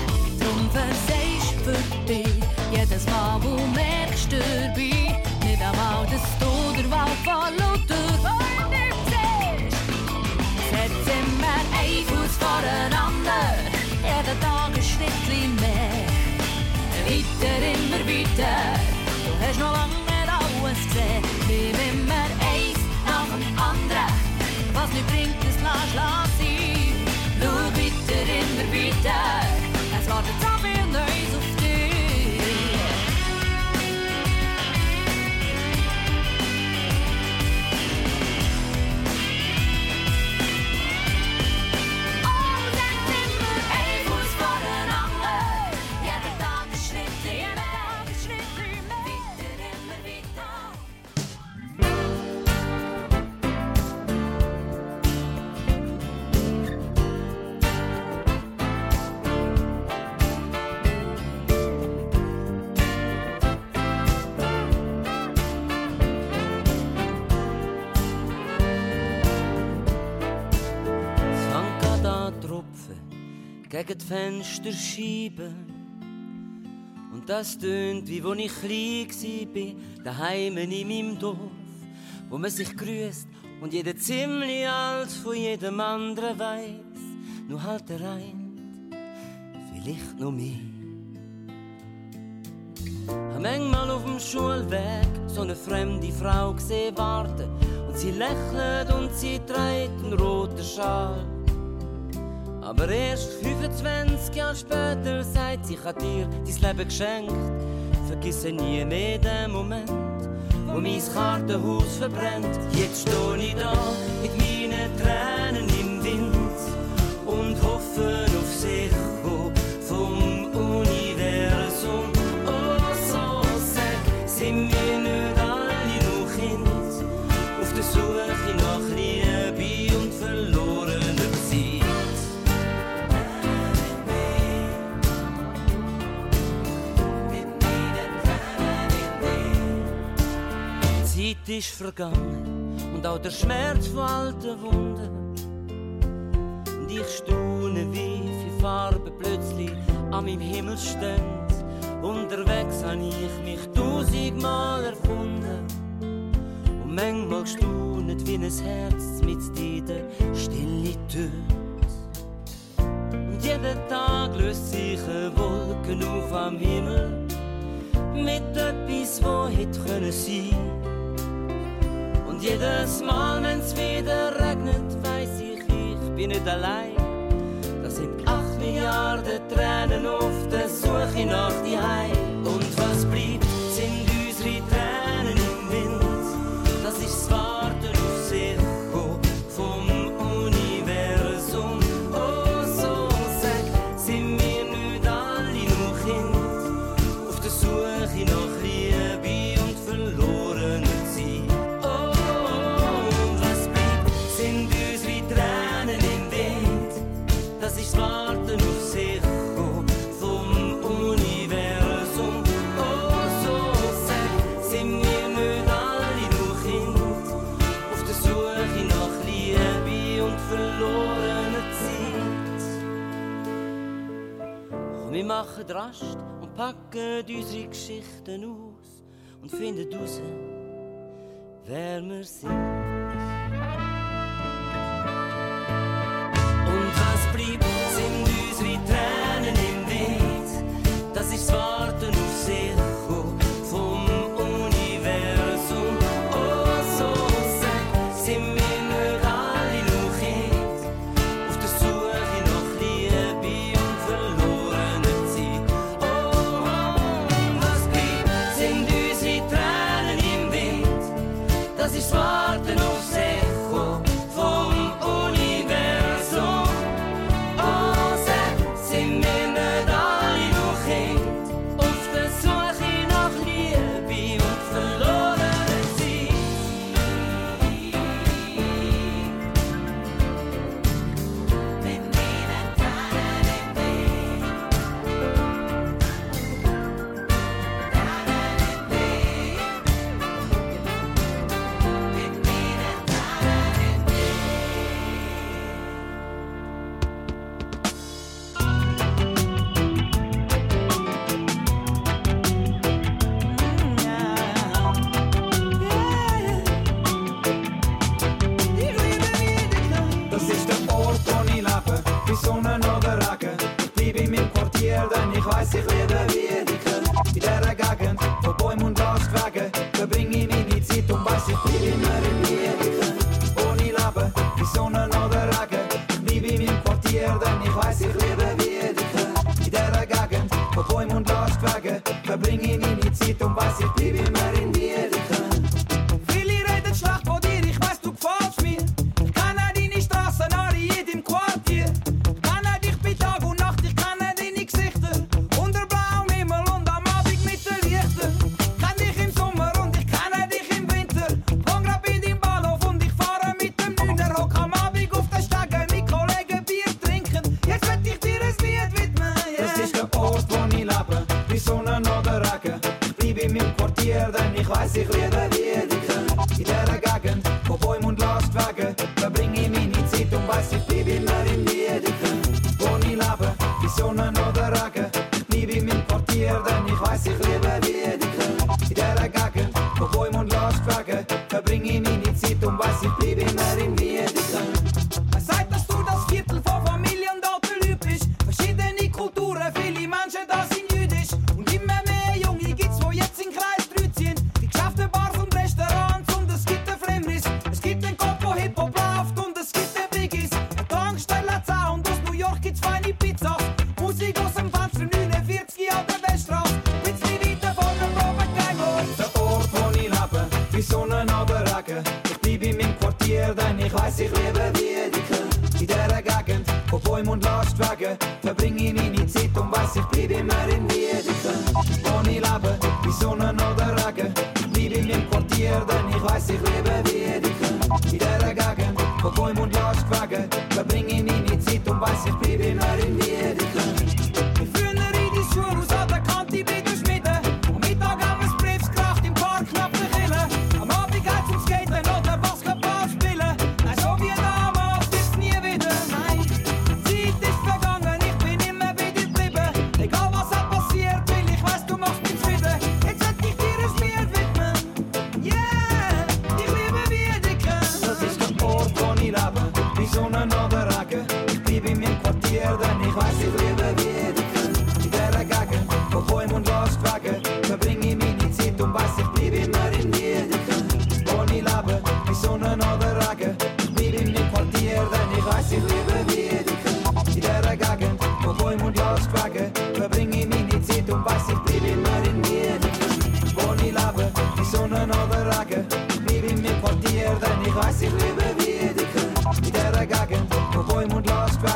S11: Drum versagst für dich jedes Mal, wo merkst dabei, nicht einmal, dass du der Wald von lauter Freude siehst. Setz immer ein Fuß voreinander, jeden Tag ein Schrittchen mehr. Weiter, immer weiter, du hast noch lange nicht alles gesehen. Nimm immer eins nach dem anderen, was nicht bringt, das lass, immer
S18: gegen die Fensterscheibe. Und das tönt, wie wo ich klein war, daheim in meinem Dorf, wo man sich grüßt und jeder ziemlich alt von jedem anderen weiß, nur halt der ein, vielleicht noch mehr. Hab manchmal auf dem Schulweg so eine fremde Frau gesehen warten und sie lächelt und sie trägt einen roten Schal. Aber erst 25 Jahre später sagt sie, ich hab dir dein Leben geschenkt. Vergisse nie mehr den Moment, wo mein Kartenhaus verbrennt. Jetzt steh ich da mit meinen Tränen im Wind und hoffe auf Sicher Ist vergangen und auch der Schmerz von alten Wunden. Und ich staune, wie viele Farben plötzlich an meinem Himmel stehen. Unterwegs habe ich mich tausendmal erfunden. Und manchmal gestaunet, wie ein Herz mit in der Stille tönt. Und jeden Tag löst sich eine Wolke auf am Himmel. Mit etwas, wo hätte können sein. Und jedes Mal, wenn's wieder regnet, weiß ich, ich bin nicht allein. Das sind acht Milliarden Tränen auf der Suche nach die Heim. Und was bleibt, machen Rast und packen unsere Geschichten aus und finden raus, wer wir sind.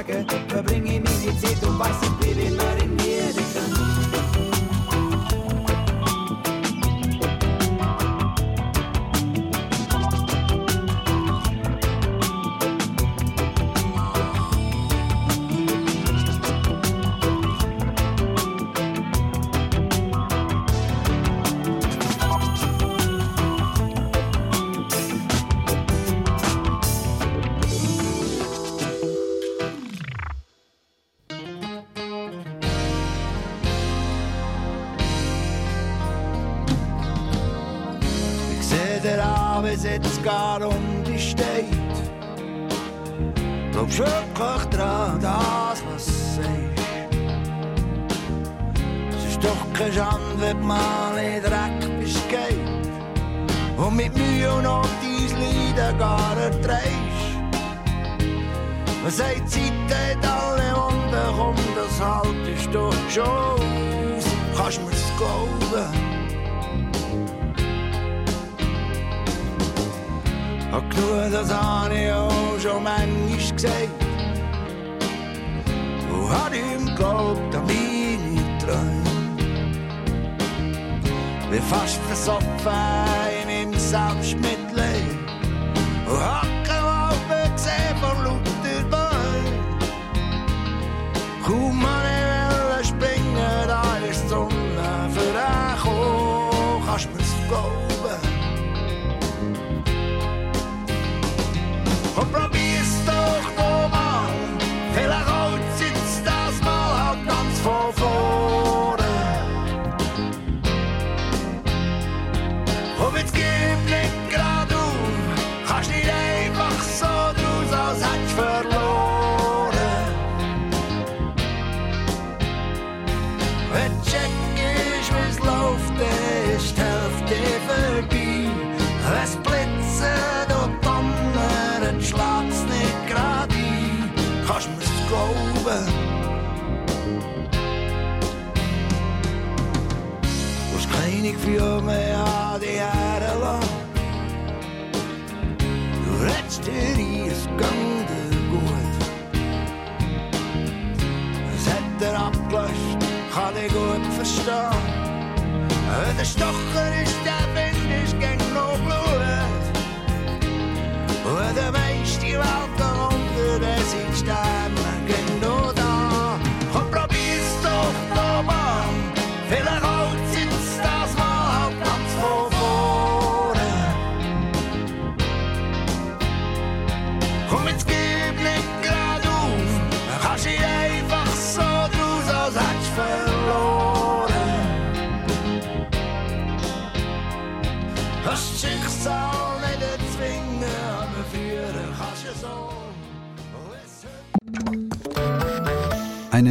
S19: We verbringe mir die Zeit und weiß, ich
S20: bin
S8: from